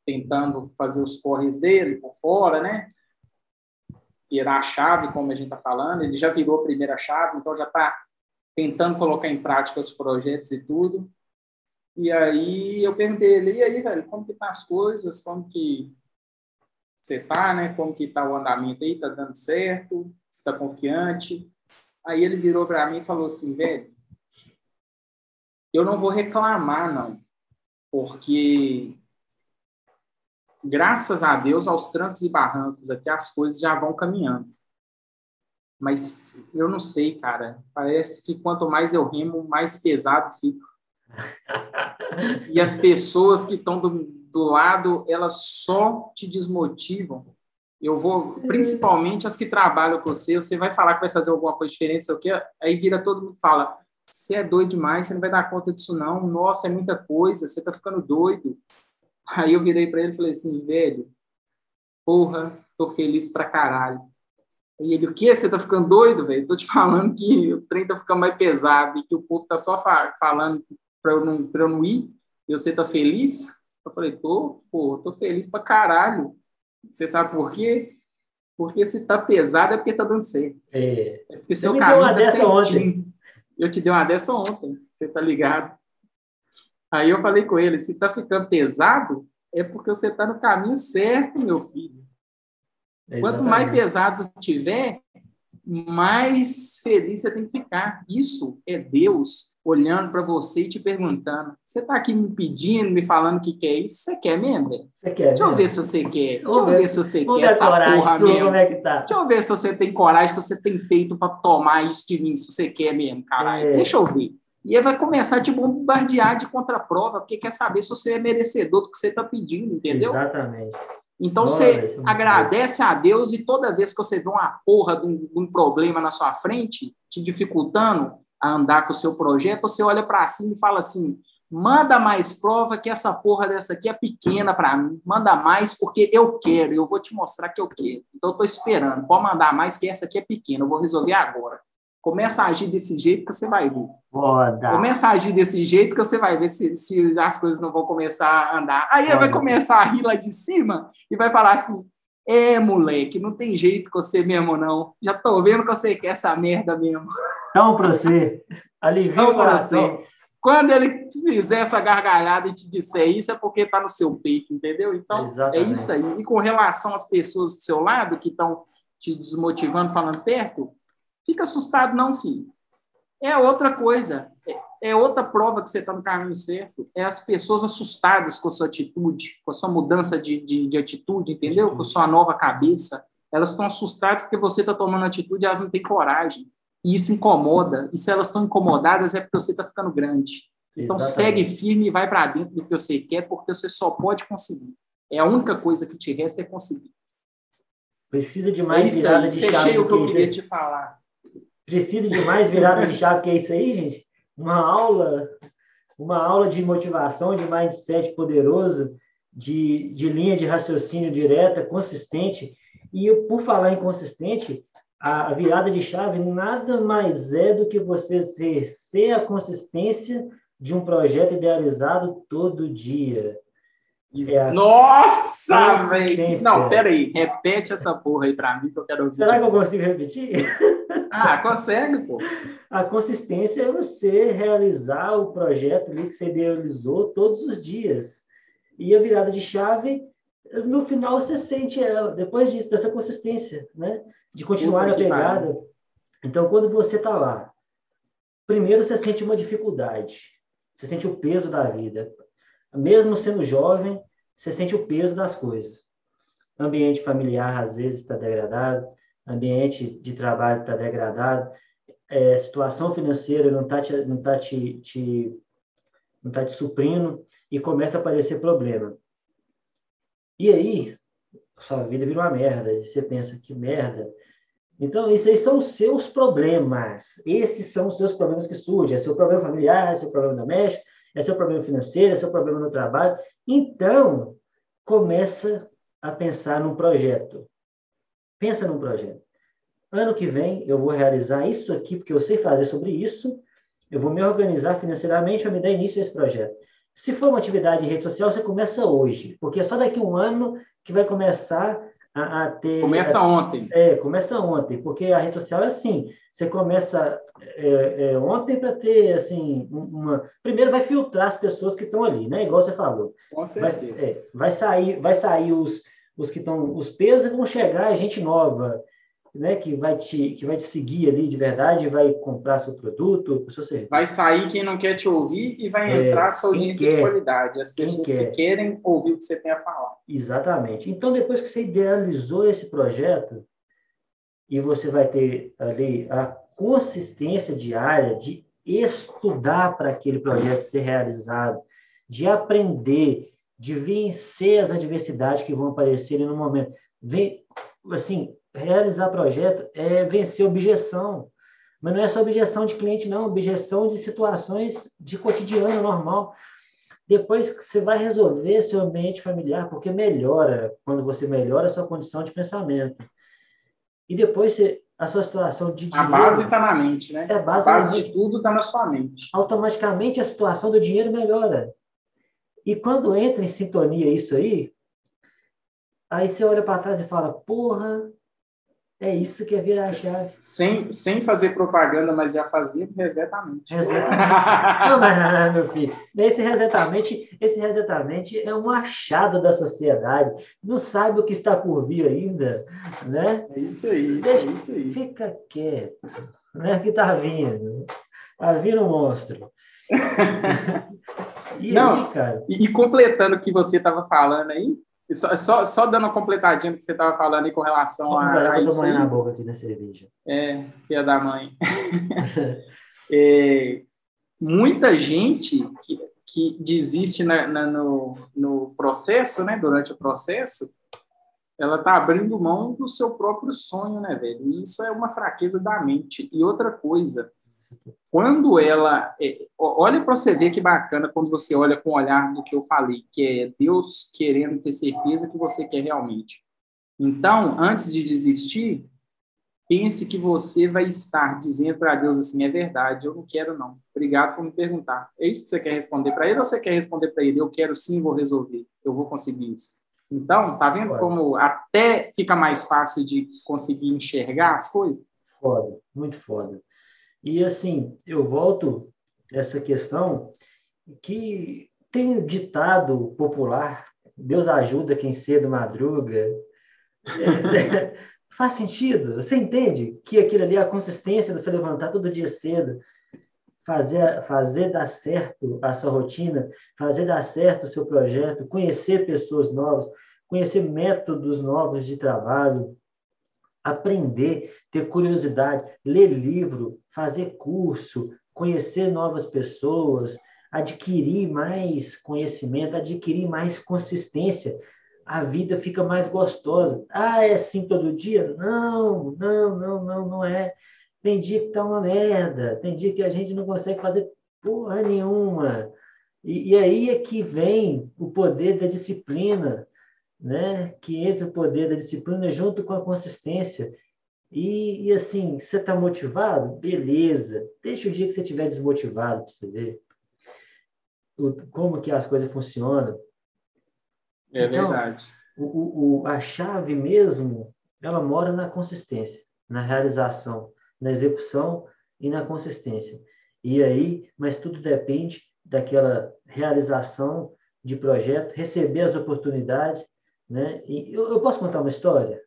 tentando fazer os corres dele por fora, né? Virar a chave, como a gente está falando, ele já virou a primeira chave, então já está tentando colocar em prática os projetos e tudo. E aí eu perguntei ele, e aí, velho, como que tá as coisas, como que você tá, né? Como que tá o andamento aí, tá dando certo? Está confiante? Aí ele virou para mim e falou assim, velho, eu não vou reclamar, não, porque graças a Deus, aos trancos e barrancos aqui, as coisas já vão caminhando. Mas eu não sei, cara. Parece que quanto mais eu remo, mais pesado fico. E as pessoas que estão do, do lado, elas só te desmotivam. Eu vou, principalmente as que trabalham com você, você vai falar que vai fazer alguma coisa diferente, sei o quê, aí vira todo mundo fala: você é doido demais, você não vai dar conta disso, não. Nossa, é muita coisa, você tá ficando doido. Aí eu virei para ele e falei assim, velho, porra, tô feliz pra caralho. Aí ele, o quê? Você tá ficando doido, velho? Tô te falando que o trem tá ficando mais pesado e que o povo tá só fa falando para eu, não, pra eu não ir e você tá feliz? Eu falei, tô, pô, tô feliz pra caralho. Você sabe por quê? Porque se tá pesado é porque tá dando certo. É. é porque seu caminho tá certinho. Ontem. Eu te dei uma dessa ontem, você tá ligado? Aí eu falei com ele, se tá ficando pesado, é porque você tá no caminho certo, meu filho. Exatamente. Quanto mais pesado tiver, mais feliz você tem que ficar. Isso é Deus olhando para você e te perguntando: você está aqui me pedindo, me falando que quer isso? Você quer mesmo? Você quer? Deixa eu ver se você quer. Deixa eu ver se você quer essa porra sua, mesmo. Como é que tá? Deixa eu ver se você tem coragem, se você tem peito para tomar isso de mim, se você quer mesmo, caralho. É. Deixa eu ver. E ele vai começar a te bombardear de contraprova, porque quer saber se você é merecedor do que você está pedindo, entendeu? Exatamente. Então você agradece a Deus e toda vez que você vê uma porra de um, de um, problema na sua frente, te dificultando a andar com o seu projeto, você olha para cima e fala assim: manda mais prova que essa porra dessa aqui é pequena para mim. Manda mais porque eu quero, eu vou te mostrar que eu quero. Então eu estou esperando. Pode mandar mais que essa aqui é pequena, eu vou resolver agora. Começa a agir desse jeito que você vai ver. Foda. Começa a agir desse jeito que você vai ver se, se as coisas não vão começar a andar. Aí ele vai começar a rir lá de cima e vai falar assim: é, moleque, não tem jeito com você mesmo, não. Já tô vendo que você quer essa merda mesmo. Então, pra você. Alivia o coração. Você. Quando ele fizer essa gargalhada e te disser isso, é porque tá no seu peito, entendeu? Então, Exatamente. é isso aí. E com relação às pessoas do seu lado que estão te desmotivando, falando perto, Fica assustado, não, filho. É outra coisa. É, é outra prova que você está no caminho certo. É as pessoas assustadas com a sua atitude, com a sua mudança de, de, de atitude, entendeu? Com a sua nova cabeça. Elas estão assustadas porque você está tomando atitude e elas não têm coragem. E isso incomoda. E se elas estão incomodadas é porque você está ficando grande. Então Exatamente. segue firme e vai para dentro do que você quer, porque você só pode conseguir. É a única coisa que te resta é conseguir. Precisa de mais é virada aí. de chave. Fechei o que eu queria te falar. Precisa de mais virada de chave que é isso aí, gente? Uma aula, uma aula de motivação, de mindset poderoso, de, de linha de raciocínio direta, consistente. E por falar em consistente, a virada de chave nada mais é do que você exercer a consistência de um projeto idealizado todo dia. É Nossa, velho! Não, peraí, repete essa porra aí para mim que eu quero ouvir. Será que eu consigo repetir? Ah, consegue, pô. A consistência é você realizar o projeto ali que você idealizou todos os dias. E a virada de chave, no final você sente ela, depois disso, dessa consistência, né? De continuar Puta na pegada. Então, quando você está lá, primeiro você sente uma dificuldade. Você sente o peso da vida. Mesmo sendo jovem, você sente o peso das coisas. Ambiente familiar, às vezes, está degradado. Ambiente de trabalho está degradado. É, situação financeira não está te, tá te, te, tá te suprindo e começa a aparecer problema. E aí, sua vida vira uma merda. Você pensa, que merda. Então, aí são os seus problemas. Esses são os seus problemas que surgem. É seu problema familiar, é seu problema doméstico, é seu problema financeiro, é seu problema no trabalho. Então, começa a pensar num projeto. Pensa num projeto. Ano que vem eu vou realizar isso aqui, porque eu sei fazer sobre isso. Eu vou me organizar financeiramente para me dar início a esse projeto. Se for uma atividade em rede social, você começa hoje, porque é só daqui a um ano que vai começar a, a ter. Começa a, ontem. É, começa ontem, porque a rede social é assim. Você começa é, é, ontem para ter assim uma. Primeiro vai filtrar as pessoas que estão ali, né? Igual você falou. Com certeza. Vai, é, vai sair, vai sair os, os que estão, os pesos vão chegar gente nova né, que vai te que vai te seguir ali de verdade, vai comprar seu produto, seu serviço. Vai sair quem não quer te ouvir e vai é, entrar sua audiência quer, de qualidade, as pessoas que querem ouvir o que você tem a falar. Exatamente. Então depois que você idealizou esse projeto e você vai ter ali a consistência diária de estudar para aquele projeto ser realizado, de aprender, de vencer as adversidades que vão aparecer no momento. Vem, assim, realizar projeto é vencer objeção. Mas não é só objeção de cliente, não, objeção de situações de cotidiano normal. Depois que você vai resolver seu ambiente familiar, porque melhora, quando você melhora a sua condição de pensamento. E depois você, a sua situação de dinheiro... A base está na mente, né? É a base, a base de tudo está na sua mente. Automaticamente a situação do dinheiro melhora. E quando entra em sintonia isso aí, aí você olha para trás e fala, porra, é isso que é virar a chave. Sem, sem fazer propaganda, mas já fazia resetamente. Resetamente. Não, mas, meu filho, esse resetamente, esse resetamente é um achado da sociedade. Não sabe o que está por vir ainda, né? É isso aí, Deixa, é isso aí. Fica quieto, né? Que tá vindo. Tá vindo um monstro. e Não, aí, cara? E, e completando o que você estava falando aí, só, só, só, dando uma completadinha do que você estava falando aí com relação a, na boca aqui cerveja. É, filha da mãe. é, muita gente que, que desiste na, na, no, no processo, né, durante o processo, ela está abrindo mão do seu próprio sonho, né, velho? E isso é uma fraqueza da mente. E outra coisa, quando ela. É, olha para você ver que bacana quando você olha com o olhar do que eu falei, que é Deus querendo ter certeza que você quer realmente. Então, antes de desistir, pense que você vai estar dizendo para Deus assim: é verdade, eu não quero, não. Obrigado por me perguntar. É isso que você quer responder para ele ou você quer responder para ele? Eu quero sim, vou resolver, eu vou conseguir isso. Então, tá vendo como até fica mais fácil de conseguir enxergar as coisas? Foda, muito foda. E assim, eu volto essa questão que tem um ditado popular, Deus ajuda quem cedo madruga. É, faz sentido? Você entende que aquilo ali é a consistência de você levantar todo dia cedo, fazer, fazer dar certo a sua rotina, fazer dar certo o seu projeto, conhecer pessoas novas, conhecer métodos novos de trabalho, aprender, ter curiosidade, ler livro, fazer curso, conhecer novas pessoas, adquirir mais conhecimento, adquirir mais consistência, a vida fica mais gostosa. Ah, é assim todo dia? Não, não, não, não, não é. Tem dia que tá uma merda, tem dia que a gente não consegue fazer porra nenhuma. E, e aí é que vem o poder da disciplina, né? Que entra o poder da disciplina junto com a consistência. E, e assim, você está motivado? Beleza. Deixa o dia que você estiver desmotivado para você ver o, como que as coisas funcionam. É então, verdade. O, o, a chave mesmo, ela mora na consistência, na realização, na execução e na consistência. E aí, mas tudo depende daquela realização de projeto, receber as oportunidades, né? E eu, eu posso contar uma história?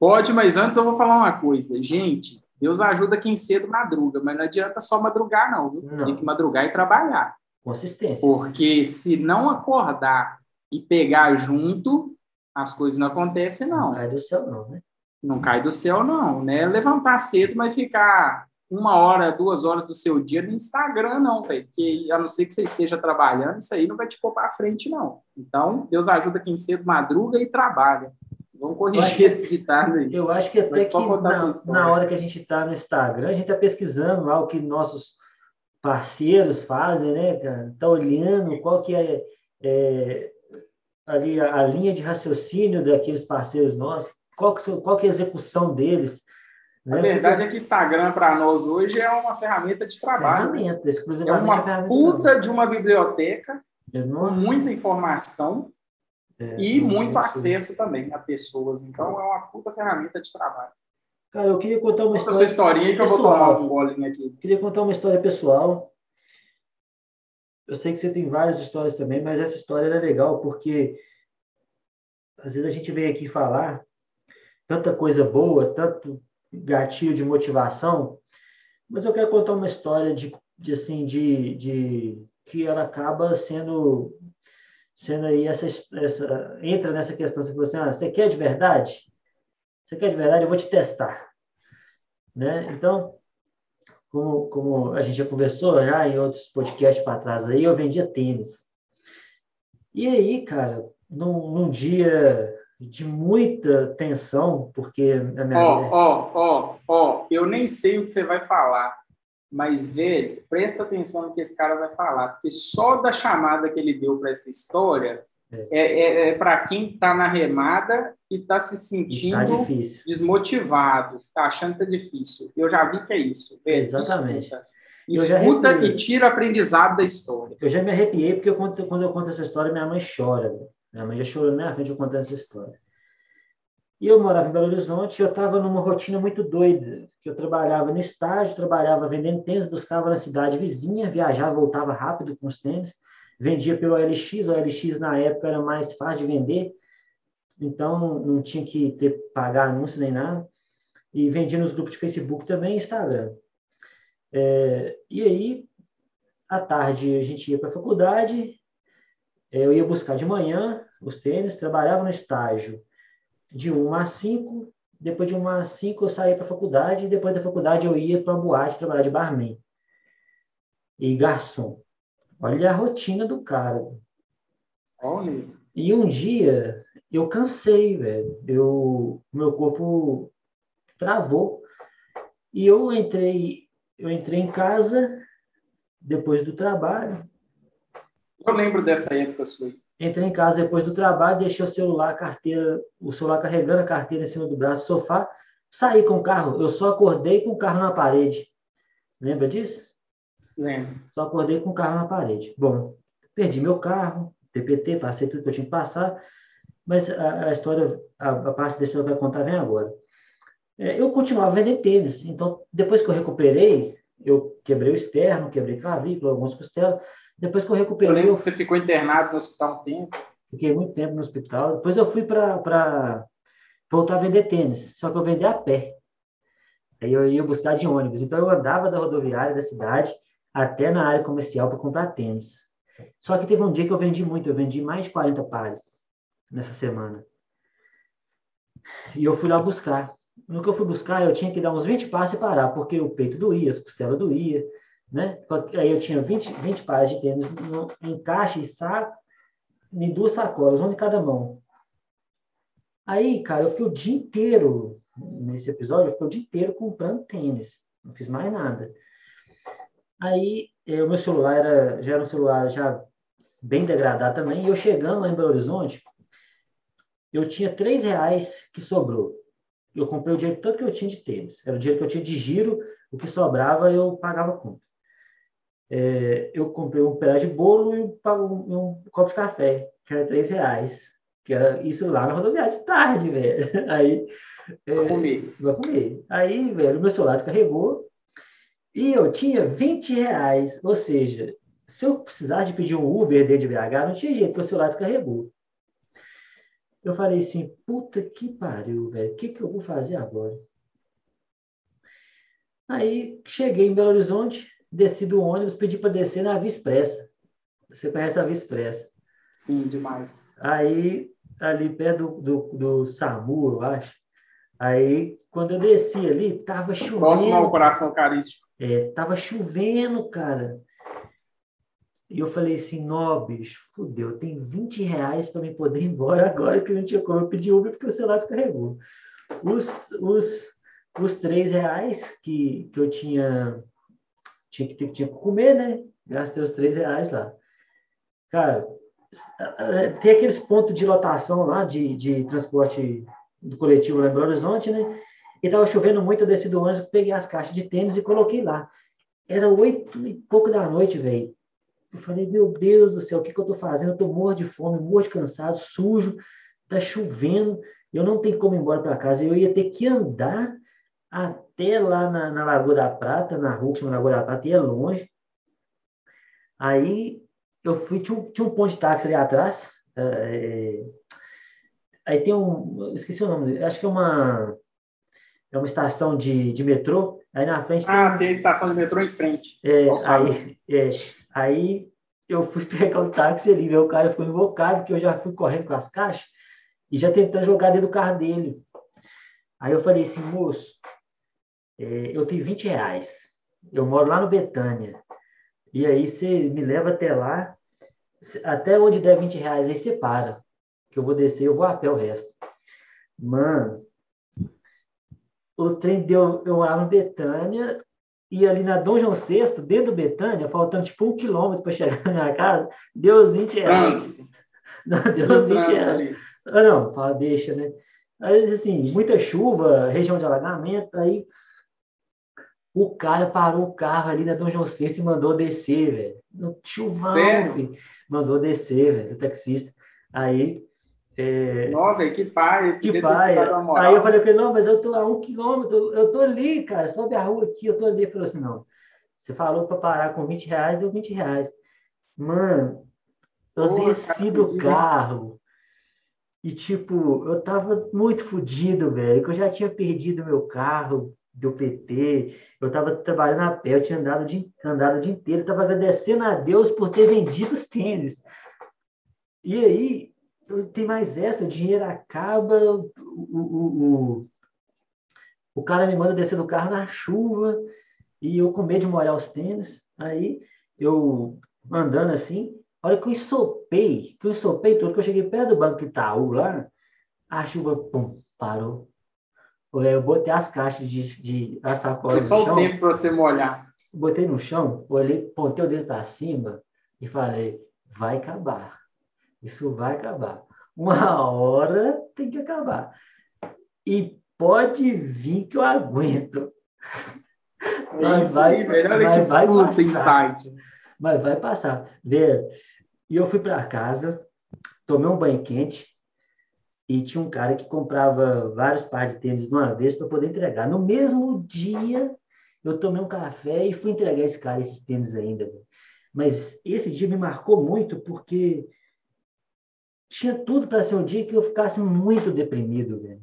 Pode, mas antes eu vou falar uma coisa. Gente, Deus ajuda quem cedo madruga, mas não adianta só madrugar, não. Viu? não. Tem que madrugar e trabalhar. Consistência. Porque se não acordar e pegar junto, as coisas não acontecem, não. Não cai do céu, não, né? Não cai do céu, não, né? Levantar cedo, mas ficar uma hora, duas horas do seu dia no Instagram, não, velho. Porque a não ser que você esteja trabalhando, isso aí não vai te pôr para frente, não. Então, Deus ajuda quem cedo madruga e trabalha. Vamos corrigir esse ditado aí. Eu acho que até que na, na, hora que a gente está no Instagram, a gente está pesquisando lá o que nossos parceiros fazem, né, cara? Tá olhando qual que é, é ali a, a, linha de raciocínio daqueles parceiros nossos, qual que, qual que é a execução deles. A verdade é que Instagram para nós hoje é uma ferramenta de trabalho. Ferramenta, é uma puta de uma biblioteca com muita informação é, e muito acesso também a pessoas. Então é uma puta ferramenta de trabalho. Cara, eu queria contar uma Conta história. Historinha que pessoal. eu vou tomar um golinho aqui. Queria contar uma história pessoal. Eu sei que você tem várias histórias também, mas essa história é legal porque às vezes a gente vem aqui falar tanta coisa boa, tanto gatilho de motivação, mas eu quero contar uma história de, de assim de, de que ela acaba sendo sendo aí essa, essa entra nessa questão você assim, ah, você quer de verdade? Você quer de verdade? Eu vou te testar. Né? Então, como, como a gente já conversou já em outros podcasts para trás aí, eu vendia tênis. E aí, cara, num, num dia de muita tensão, porque a minha Ó, ó, ó, ó, eu nem sei o que você vai falar, mas, velho, presta atenção no que esse cara vai falar, porque só da chamada que ele deu para essa história, é, é, é, é para quem está na remada e está se sentindo tá desmotivado, está achando que está difícil. Eu já vi que é isso. É, Exatamente. Escuta, escuta e tira aprendizado da história. Eu já me arrepiei porque eu quando eu conto essa história, minha mãe chora. Minha mãe já chorou na minha frente eu contando essa história. E eu morava em Belo Horizonte e eu estava numa rotina muito doida, que eu trabalhava no estágio, trabalhava vendendo tênis, buscava na cidade vizinha, viajava, voltava rápido com os tênis, vendia pelo OLX, o OLX na época era mais fácil de vender, então não, tinha que ter pagar anúncio nem nada, e vendia nos grupos de Facebook também Instagram. É, e aí, à tarde, a gente ia para a faculdade, é, eu ia buscar de manhã os tênis, trabalhava no estágio de 1 a 5, depois de 1 a 5 eu saía para a faculdade, e depois da faculdade eu ia para a boate trabalhar de barman e garçom. Olha a rotina do cara. Olha. E um dia eu cansei, velho. Eu, meu corpo travou. E eu entrei, eu entrei em casa depois do trabalho. Eu lembro dessa época sua. Entrei em casa depois do trabalho, deixei o celular, carteira, o celular carregando a carteira em cima do braço, sofá, saí com o carro. Eu só acordei com o carro na parede. Lembra disso? Lembro. Só acordei com o carro na parede. Bom, perdi meu carro, PPT, passei tudo que eu tinha que passar, mas a, a história, a, a, parte da história que eu vai contar vem agora. É, eu continuava vendendo tênis, então depois que eu recuperei, eu quebrei o externo, quebrei clavícula, alguns costelas. Depois que eu recuperei. Eu lembro que você ficou internado no hospital um tempo. Fiquei muito tempo no hospital. Depois eu fui para voltar a vender tênis, só que eu vendia a pé. Aí eu ia buscar de ônibus. Então eu andava da rodoviária da cidade até na área comercial para comprar tênis. Só que teve um dia que eu vendi muito, eu vendi mais de 40 pares nessa semana. E eu fui lá buscar. no que eu fui buscar, eu tinha que dar uns 20 passos e parar, porque o peito doía, as costelas doía, né? Aí eu tinha 20, 20 pares de tênis no, em caixa e saco, em duas sacolas, uma em cada mão. Aí, cara, eu fiquei o dia inteiro, nesse episódio, eu fiquei o dia inteiro comprando tênis. Não fiz mais nada. Aí, eh, o meu celular era, já era um celular já bem degradado também, e eu chegando lá em Belo Horizonte, eu tinha três reais que sobrou. Eu comprei o dinheiro todo que eu tinha de tênis. Era o dinheiro que eu tinha de giro, o que sobrava eu pagava conta. É, eu comprei um pedaço de bolo e um, um, copo de café, que era três reais. Que era isso lá na rodoviária de tarde, velho. Aí. É, vai comer. Vai comer. Aí, velho, meu celular descarregou e eu tinha 20 reais. Ou seja, se eu precisasse de pedir um Uber dentro de BH, não tinha jeito, porque o celular descarregou. Eu falei assim, puta que pariu, velho, o que, que eu vou fazer agora? Aí cheguei em Belo Horizonte, desci do ônibus, pedi para descer na Via Expressa. Você conhece a Via Expressa? Sim, demais. Aí, ali perto do, do, do SAMU, eu acho. Aí, quando eu desci ali, tava chovendo. Próximo ao coração carístico. É, tava chovendo, cara. E eu falei assim, nó, bicho, fudeu, tem 20 reais para me poder ir embora agora que não tinha como. Eu pedi Uber porque o celular descarregou. Os, os, os 3 reais que, que eu tinha, tinha que ter, tinha que comer, né? Gastei os 3 reais lá. Cara, tem aqueles pontos de lotação lá de, de transporte do coletivo lá em Belo Horizonte, né? E tava chovendo muito, eu desci do ônibus, peguei as caixas de tênis e coloquei lá. Era oito e pouco da noite, velho. Eu falei, meu Deus do céu, o que, que eu estou fazendo? Eu estou morto de fome, morto de cansado, sujo, está chovendo, eu não tenho como ir embora para casa. Eu ia ter que andar até lá na, na Lagoa da Prata, na rua que chama Lagoa da Prata, ia longe. Aí eu fui, tinha um, tinha um ponto de táxi ali atrás. É, aí tem um, esqueci o nome, acho que é uma, é uma estação de, de metrô. Aí na frente. Ah, tem, tem a estação de metrô em frente. É, aí, é, aí eu fui pegar o táxi ali, meu cara ficou invocado, porque eu já fui correndo com as caixas e já tentando jogar dentro do carro dele. Aí eu falei assim, moço, é, eu tenho 20 reais. Eu moro lá no Betânia. E aí você me leva até lá, até onde der 20 reais, aí você para. Que eu vou descer, eu vou a pé o resto. Mano, o trem deu eu lá no Betânia e ali na Dom João VI, dentro do Betânia, faltando tipo um quilômetro para chegar na minha casa, deu os 20 reais. Não, deu os 20 reais. Ah, não, fala, deixa, né? Aí, assim, muita chuva, região de alagamento, aí o cara parou o carro ali na Dom João VI e mandou descer, velho. No chuvão, filho. mandou descer, velho, o taxista. Aí é... Não, velho, que pai. Que pai. Aí eu falei com ele, não, mas eu tô a um quilômetro, eu tô ali, cara, sobe a rua aqui, eu tô ali. Ele falou assim, não, você falou para parar com 20 reais, deu 20 reais. Mano, eu Pô, desci do carro e, tipo, eu tava muito fodido, velho, que eu já tinha perdido meu carro do PT, eu tava trabalhando a pé, eu tinha andado, de, andado o dia inteiro, eu tava agradecendo a Deus por ter vendido os tênis. E aí, tem mais essa, o dinheiro acaba, o, o, o, o cara me manda descer do carro na chuva e eu com medo de molhar os tênis. Aí eu andando assim, olha que eu ensopei, que eu ensopei tudo, que eu cheguei perto do banco Itaú lá, a chuva pum, parou. Eu botei as caixas de, de a sacola Foi só o tempo para você molhar. Botei no chão, olhei, pontei o dedo para cima e falei, vai acabar. Isso vai acabar. Uma hora tem que acabar. E pode vir que eu aguento. É mas vai. Olha mas que vai puta insight. Mas vai passar. Vê, e eu fui para casa, tomei um banho quente e tinha um cara que comprava vários pares de tênis de uma vez para poder entregar. No mesmo dia, eu tomei um café e fui entregar esse cara esses tênis ainda. Mas esse dia me marcou muito porque tinha tudo para ser um dia que eu ficasse muito deprimido, velho.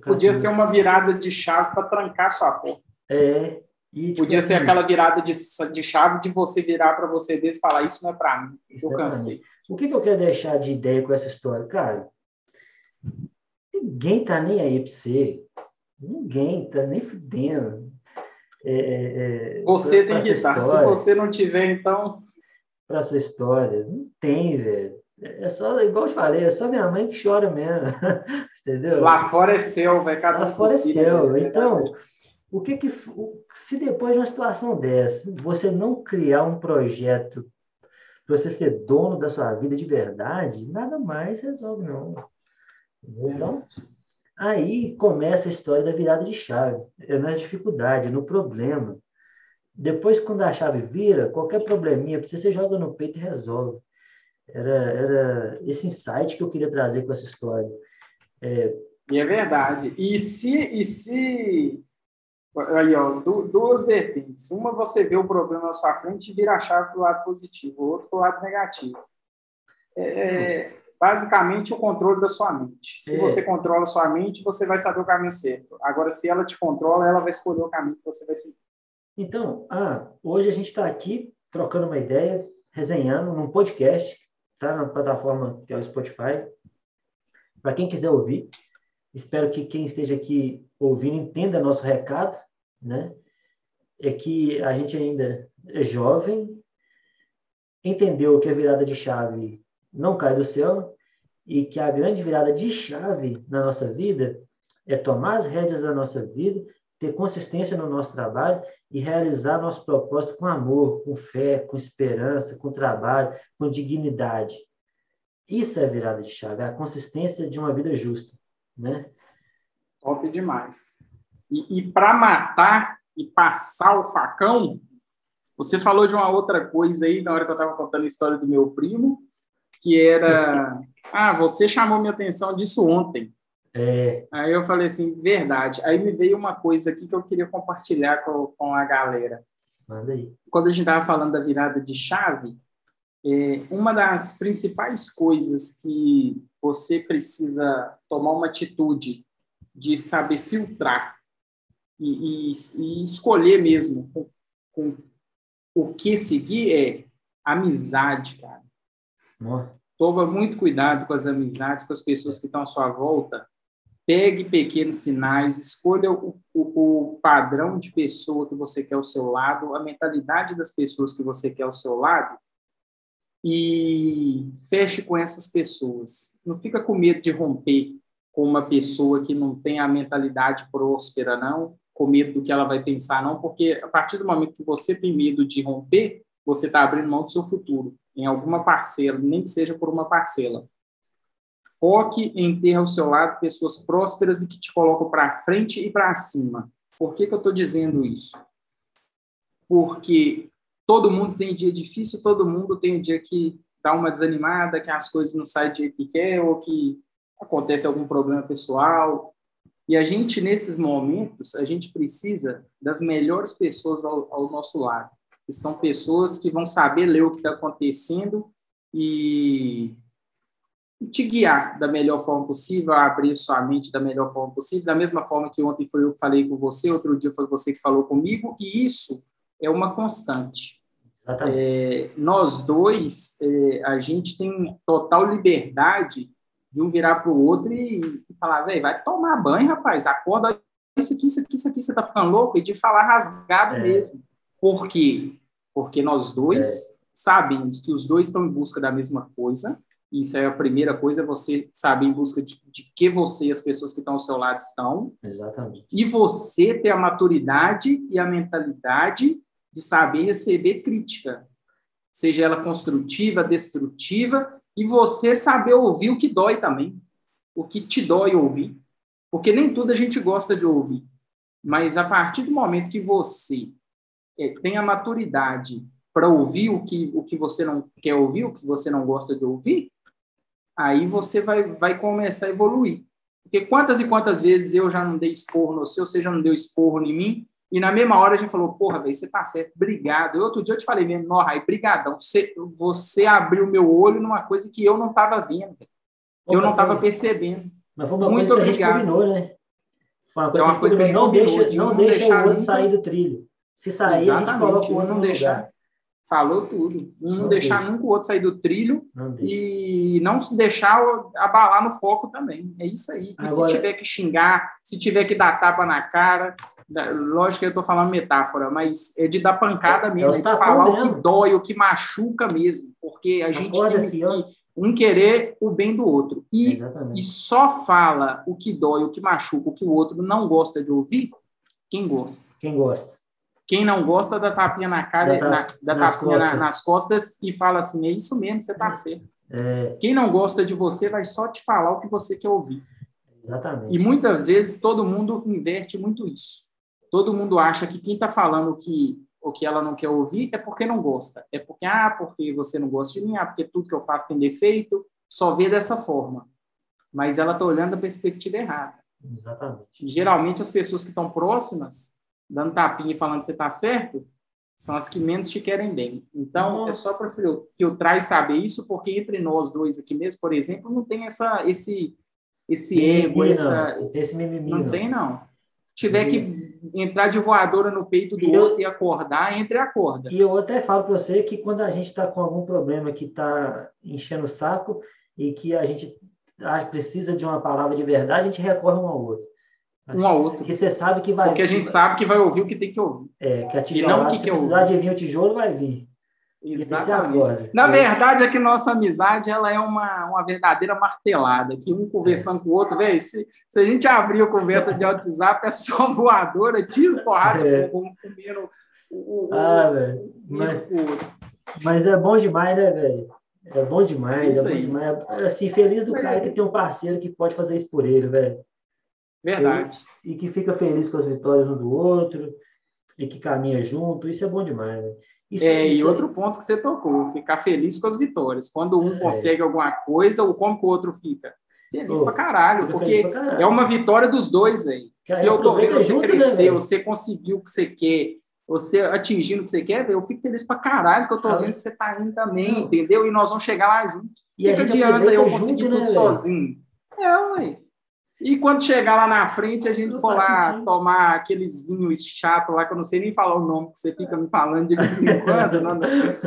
Podia muito... ser uma virada de chave para trancar sua porta. É. E, tipo, Podia ser assim, aquela virada de, de chave de você virar para você mesmo e falar: Isso não é para mim, eu é cansei. O que, que eu quero deixar de ideia com essa história? Cara, ninguém tá nem aí para você. Ninguém, tá nem fudendo. É, é, é você tem que estar. Se você não tiver, então. Para sua história. Não tem, velho. É só, igual eu te falei, é só minha mãe que chora mesmo. Entendeu? Lá fora é céu, vai cada Lá fora é céu. Então, o que que. Se depois de uma situação dessa, você não criar um projeto para você ser dono da sua vida de verdade, nada mais resolve, não. Aí começa a história da virada de chave. É na dificuldade, no problema. Depois, quando a chave vira, qualquer probleminha, você joga no peito e resolve. Era, era esse insight que eu queria trazer com essa história. É... E é verdade. E se, e se Aí, ó, duas vertentes. Uma, você vê o problema na sua frente e vira a chave para o lado positivo, o outro para o lado negativo. É, é, basicamente, o controle da sua mente. Se é. você controla a sua mente, você vai saber o caminho certo. Agora, se ela te controla, ela vai escolher o caminho que você vai seguir. Então, ah, hoje a gente está aqui trocando uma ideia, resenhando num podcast, tá na plataforma que é o Spotify. Para quem quiser ouvir, espero que quem esteja aqui ouvindo entenda nosso recado, né? É que a gente ainda é jovem, entendeu que a virada de chave não cai do céu e que a grande virada de chave na nossa vida é tomar as rédeas da nossa vida, ter consistência no nosso trabalho e realizar nosso propósito com amor, com fé, com esperança, com trabalho, com dignidade. Isso é a virada de chave, é a consistência de uma vida justa, né? Top demais. E, e para matar e passar o facão, você falou de uma outra coisa aí na hora que eu estava contando a história do meu primo, que era, ah, você chamou minha atenção disso ontem. É. Aí eu falei assim, verdade. Aí me veio uma coisa aqui que eu queria compartilhar com, com a galera. Manda aí. Quando a gente estava falando da virada de chave, é, uma das principais coisas que você precisa tomar uma atitude de saber filtrar e, e, e escolher mesmo com, com, o que seguir é amizade, cara. Toma muito cuidado com as amizades, com as pessoas que estão à sua volta. Pegue pequenos sinais, escolha o, o, o, padrão de pessoa que você quer ao seu lado, a mentalidade das pessoas que você quer ao seu lado e feche com essas pessoas. Não fica com medo de romper com uma pessoa que não tem a mentalidade próspera, não, com medo do que ela vai pensar, não, porque a partir do momento que você tem medo de romper, você está abrindo mão do seu futuro, em alguma parcela, nem que seja por uma parcela. Foque em ter ao seu lado pessoas prósperas e que te colocam para frente e para cima. Por que, que eu estou dizendo isso? Porque todo mundo tem dia difícil, todo mundo tem um dia que dá uma desanimada, que as coisas não saem do jeito que quer, ou que acontece algum problema pessoal. E a gente, nesses momentos, a gente precisa das melhores pessoas ao, ao nosso lado, que são pessoas que vão saber ler o que está acontecendo e te guiar da melhor forma possível, abrir sua mente da melhor forma possível, da mesma forma que ontem foi eu que falei com você, outro dia foi você que falou comigo, e isso é uma constante. É, nós dois, é, a gente tem total liberdade de um virar para o outro e, e falar, velho, vai tomar banho, rapaz, acorda, isso aqui, isso aqui, isso aqui, você tá ficando louco, e de falar rasgado é. mesmo. Por quê? Porque nós dois é. sabemos que os dois estão em busca da mesma coisa, isso é a primeira coisa, é você saber em busca de, de que você e as pessoas que estão ao seu lado estão. Exatamente. E você ter a maturidade e a mentalidade de saber receber crítica, seja ela construtiva, destrutiva, e você saber ouvir o que dói também, o que te dói ouvir, porque nem tudo a gente gosta de ouvir, mas a partir do momento que você é, tem a maturidade para ouvir o que, o que você não quer ouvir, o que você não gosta de ouvir, aí você vai, vai começar a evoluir. Porque quantas e quantas vezes eu já não dei esporro no seu, você já não deu esporro em mim, e na mesma hora a gente falou, porra, velho, você tá certo, obrigado. E outro dia eu te falei mesmo, Norra, brigadão. Você, você abriu meu olho numa coisa que eu não estava vendo, que eu não estava percebendo. Mas foi uma Muito coisa que obrigado. a gente combinou, né? Foi uma coisa, é uma que, coisa que a gente não combinou, deixa, de não, não deixa o outro sair do trilho. Se sair, Exatamente, a gente coloca o outro não deixar. Falou tudo. Um não, deixar deixa. nunca o outro sair do trilho não e não deixar abalar no foco também. É isso aí. E Agora... se tiver que xingar, se tiver que dar tapa na cara, lógico que eu estou falando metáfora, mas é de dar pancada é mesmo, é, é de falar mesmo. o que dói, o que machuca mesmo, porque a gente tem que um querer o bem do outro. E, e só fala o que dói, o que machuca, o que o outro não gosta de ouvir, quem gosta. Quem gosta. Quem não gosta da tapinha na cara, da, na, da nas tapinha costas. Na, nas costas e fala assim, é isso mesmo, você está certo. É. Quem não gosta de você vai só te falar o que você quer ouvir. Exatamente. E muitas vezes todo mundo inverte muito isso. Todo mundo acha que quem está falando que o que ela não quer ouvir é porque não gosta. É porque, ah, porque você não gosta de mim, ah, porque tudo que eu faço tem defeito. Só vê dessa forma. Mas ela está olhando da perspectiva errada. Exatamente. Geralmente as pessoas que estão próximas, dando tapinha e falando que você está certo, são as que menos te querem bem. Então, Nossa. é só para filtrar e saber isso, porque entre nós dois aqui mesmo, por exemplo, não tem essa, esse, esse mimimi, ego, essa... Não, esse mimimi, não, não tem, não. Tiver que entrar de voadora no peito do e outro eu, e acordar, entre e acorda. E eu até falo para você que quando a gente está com algum problema que está enchendo o saco e que a gente precisa de uma palavra de verdade, a gente recorre um ao outro. Um ao outro. Que você sabe que vai. Porque a gente sabe que vai ouvir o que tem que ouvir. É, que a tijolada, e não que se que precisar de vir o tijolo, vai vir. Exatamente. Na verdade, é que nossa amizade ela é uma, uma verdadeira martelada, que um conversando é. com o outro, velho, se, se a gente abrir a conversa de WhatsApp, é só voadora, tiro porrada, é. comendo o, ah, velho. Mas, mas é bom demais, né, velho? É bom demais, isso é bom aí. demais. Assim, feliz do cara que tem um parceiro que pode fazer isso por ele, velho. Verdade. E, e que fica feliz com as vitórias um do outro, e que caminha junto, isso é bom demais, velho. Isso, é, isso e outro ponto que você tocou, ficar feliz com as vitórias. Quando um é. consegue alguma coisa, ou como que o outro fica? Feliz Pô, pra caralho, porque pra caralho. é uma vitória dos dois, velho. Se eu tô vendo você junto, né, crescer, né, você conseguiu o que você quer, você atingindo o que você quer, eu fico feliz pra caralho que eu tô ah, vendo que você tá indo também, entendeu? E nós vamos chegar lá junto. E que, que adianta eu conseguir junto, tudo né, sozinho? É, ué. E quando chegar lá na frente, a gente for lá tomar aqueles vinhos chato lá, que eu não sei nem falar o nome, que você fica me falando de vez em quando no,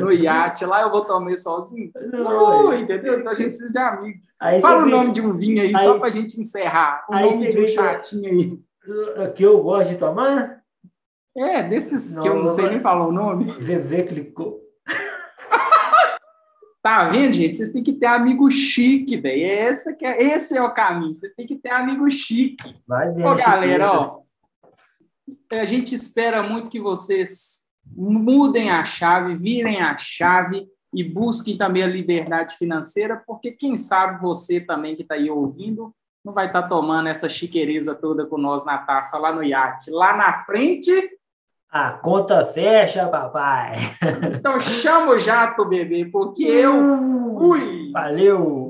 no iate, lá eu vou tomar sozinho. Não, entendeu? Então a gente precisa de amigos. Aí Fala o nome de um vinho aí, aí só pra gente encerrar. O nome de um chatinho aí. Que eu gosto de tomar? É, desses não, que eu não sei nem falar o nome. VV clicou. Tá vendo, gente? Vocês têm que ter amigo chique, velho. Esse, é, esse é o caminho. Vocês têm que ter amigo chique. Vai Ô, galera, ó. A gente espera muito que vocês mudem a chave, virem a chave e busquem também a liberdade financeira, porque quem sabe você também que está aí ouvindo não vai estar tá tomando essa chiqueireza toda com nós na taça lá no iate. Lá na frente a conta fecha, papai. Então chama o jato, bebê, porque eu fui. Valeu.